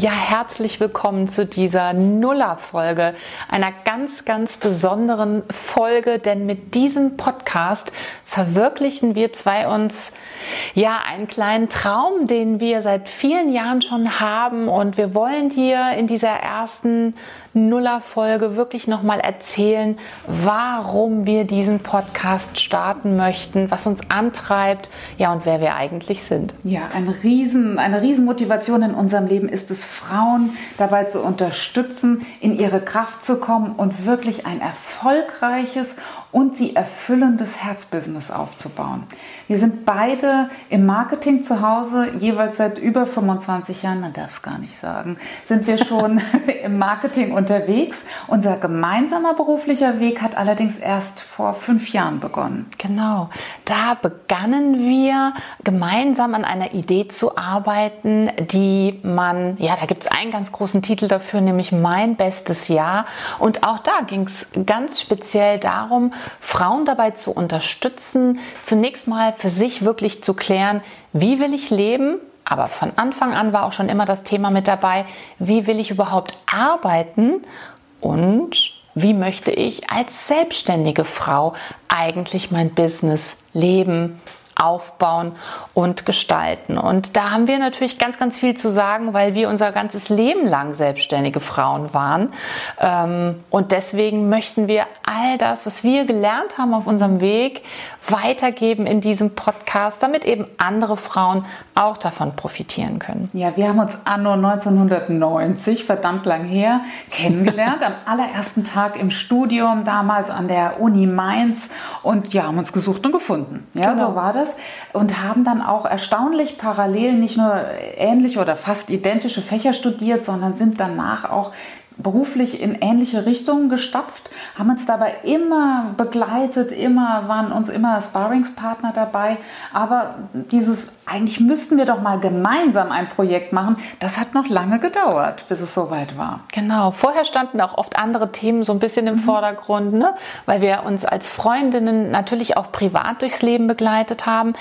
Ja, herzlich willkommen zu dieser Nuller-Folge, einer ganz, ganz besonderen Folge, denn mit diesem Podcast verwirklichen wir zwei uns ja einen kleinen Traum, den wir seit vielen Jahren schon haben und wir wollen hier in dieser ersten Nuller-Folge wirklich nochmal erzählen, warum wir diesen Podcast starten möchten, was uns antreibt, ja und wer wir eigentlich sind. Ja, ein Riesen, eine Riesenmotivation in unserem Leben ist es, Frauen dabei zu unterstützen, in ihre Kraft zu kommen und wirklich ein erfolgreiches und sie erfüllendes Herzbusiness aufzubauen. Wir sind beide im Marketing zu Hause, jeweils seit über 25 Jahren, man darf es gar nicht sagen, sind wir schon im Marketing unterwegs. Unser gemeinsamer beruflicher Weg hat allerdings erst vor fünf Jahren begonnen. Genau, da begannen wir gemeinsam an einer Idee zu arbeiten, die man, ja, da gibt es einen ganz großen Titel dafür, nämlich Mein bestes Jahr. Und auch da ging es ganz speziell darum, Frauen dabei zu unterstützen, zunächst mal für sich wirklich zu klären, wie will ich leben, aber von Anfang an war auch schon immer das Thema mit dabei, wie will ich überhaupt arbeiten? Und wie möchte ich als selbstständige Frau eigentlich mein Business leben, aufbauen und gestalten. Und da haben wir natürlich ganz, ganz viel zu sagen, weil wir unser ganzes Leben lang selbstständige Frauen waren. Ähm, und deswegen möchten wir all das, was wir gelernt haben auf unserem Weg, weitergeben in diesem Podcast, damit eben andere Frauen auch davon profitieren können. Ja, wir haben uns anno 1990, verdammt lang her, kennengelernt, am allerersten Tag im Studium, damals an der Uni Mainz und ja, haben uns gesucht und gefunden. Ja, genau. so war das und haben dann auch erstaunlich parallel nicht nur ähnliche oder fast identische Fächer studiert, sondern sind danach auch beruflich in ähnliche Richtungen gestapft, haben uns dabei immer begleitet, immer waren uns immer Sparringspartner dabei. Aber dieses eigentlich müssten wir doch mal gemeinsam ein Projekt machen. Das hat noch lange gedauert, bis es soweit war. Genau. Vorher standen auch oft andere Themen so ein bisschen im mhm. Vordergrund, ne? weil wir uns als Freundinnen natürlich auch privat durchs Leben begleitet haben.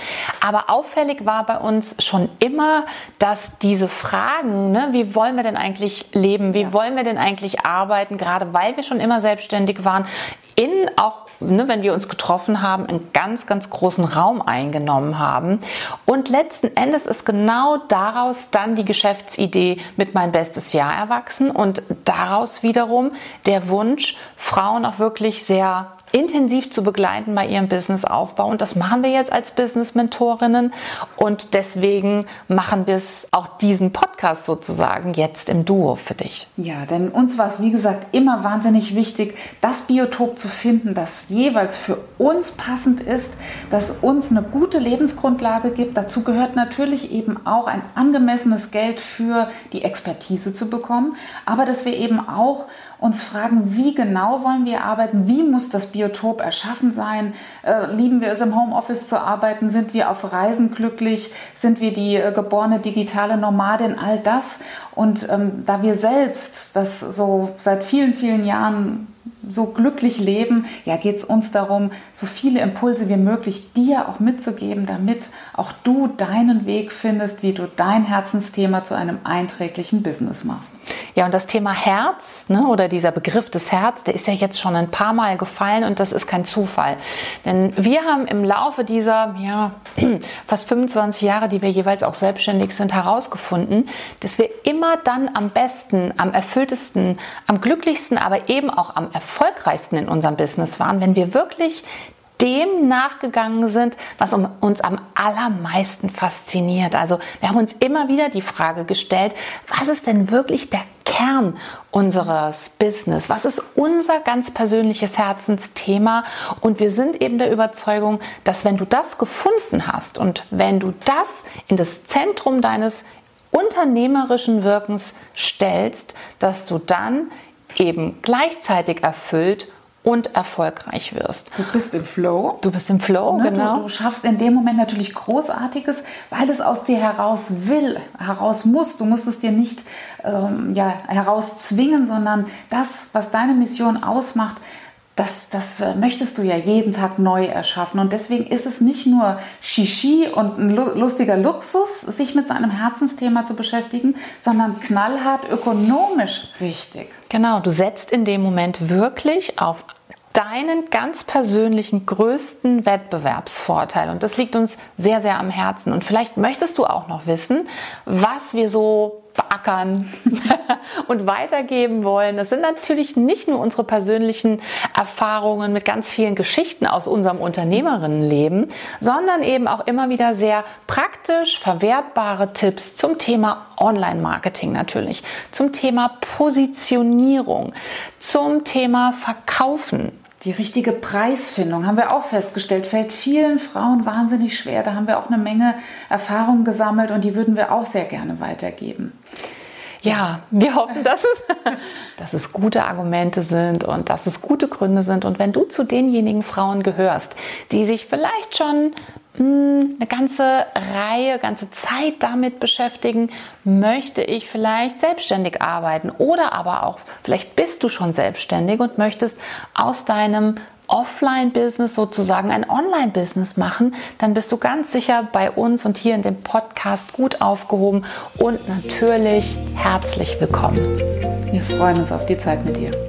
Aber auffällig war bei uns schon immer, dass diese Fragen, ne? wie wollen wir denn eigentlich leben, wie ja. wollen wir denn eigentlich arbeiten, gerade weil wir schon immer selbstständig waren, in auch ne, wenn wir uns getroffen haben, einen ganz, ganz großen Raum eingenommen haben. Und letzten Endes ist genau daraus dann die Geschäftsidee mit mein bestes Jahr erwachsen und daraus wiederum der Wunsch, Frauen auch wirklich sehr intensiv zu begleiten bei ihrem Businessaufbau. Und das machen wir jetzt als Business-Mentorinnen. Und deswegen machen wir es auch diesen Podcast sozusagen jetzt im Duo für dich. Ja, denn uns war es, wie gesagt, immer wahnsinnig wichtig, das Biotop zu finden, das jeweils für uns passend ist, das uns eine gute Lebensgrundlage gibt. Dazu gehört natürlich eben auch ein angemessenes Geld für die Expertise zu bekommen, aber dass wir eben auch uns fragen, wie genau wollen wir arbeiten, wie muss das Biotop erschaffen sein, äh, lieben wir es im Homeoffice zu arbeiten, sind wir auf Reisen glücklich, sind wir die äh, geborene digitale Nomadin, all das. Und ähm, da wir selbst das so seit vielen, vielen Jahren so glücklich leben, ja, geht es uns darum, so viele Impulse wie möglich dir auch mitzugeben, damit auch du deinen Weg findest, wie du dein Herzensthema zu einem einträglichen Business machst. Ja, und das Thema Herz ne, oder dieser Begriff des Herz, der ist ja jetzt schon ein paar Mal gefallen und das ist kein Zufall. Denn wir haben im Laufe dieser ja, fast 25 Jahre, die wir jeweils auch selbstständig sind, herausgefunden, dass wir immer dann am besten, am erfülltesten, am glücklichsten, aber eben auch am erfolgreichsten in unserem Business waren, wenn wir wirklich dem nachgegangen sind, was uns am allermeisten fasziniert. Also wir haben uns immer wieder die Frage gestellt, was ist denn wirklich der Kern unseres Business? Was ist unser ganz persönliches Herzensthema? Und wir sind eben der Überzeugung, dass wenn du das gefunden hast und wenn du das in das Zentrum deines unternehmerischen Wirkens stellst, dass du dann eben gleichzeitig erfüllt und erfolgreich wirst. Du bist im Flow. Du bist im Flow, ne? genau. Du, du, schaffst in dem Moment natürlich Großartiges, weil es aus dir heraus will, heraus muss. Du musst es dir nicht ähm, ja, herauszwingen, sondern das, was deine Mission ausmacht, das, das äh, möchtest du ja jeden Tag neu erschaffen. Und deswegen ist es nicht nur Shishi und ein lustiger Luxus, sich mit seinem Herzensthema zu beschäftigen, sondern knallhart ökonomisch richtig. Genau, du setzt in dem Moment wirklich auf deinen ganz persönlichen größten Wettbewerbsvorteil. Und das liegt uns sehr, sehr am Herzen. Und vielleicht möchtest du auch noch wissen, was wir so beackern und weitergeben wollen. Das sind natürlich nicht nur unsere persönlichen Erfahrungen mit ganz vielen Geschichten aus unserem Unternehmerinnenleben, sondern eben auch immer wieder sehr praktisch verwertbare Tipps zum Thema Online-Marketing natürlich, zum Thema Positionierung, zum Thema Verkaufen. Die richtige Preisfindung haben wir auch festgestellt, fällt vielen Frauen wahnsinnig schwer. Da haben wir auch eine Menge Erfahrungen gesammelt und die würden wir auch sehr gerne weitergeben. Ja, wir hoffen, dass es, dass es gute Argumente sind und dass es gute Gründe sind. Und wenn du zu denjenigen Frauen gehörst, die sich vielleicht schon eine ganze Reihe, ganze Zeit damit beschäftigen, möchte ich vielleicht selbstständig arbeiten oder aber auch vielleicht bist du schon selbstständig und möchtest aus deinem Offline-Business sozusagen ein Online-Business machen, dann bist du ganz sicher bei uns und hier in dem Podcast gut aufgehoben und natürlich herzlich willkommen. Wir freuen uns auf die Zeit mit dir.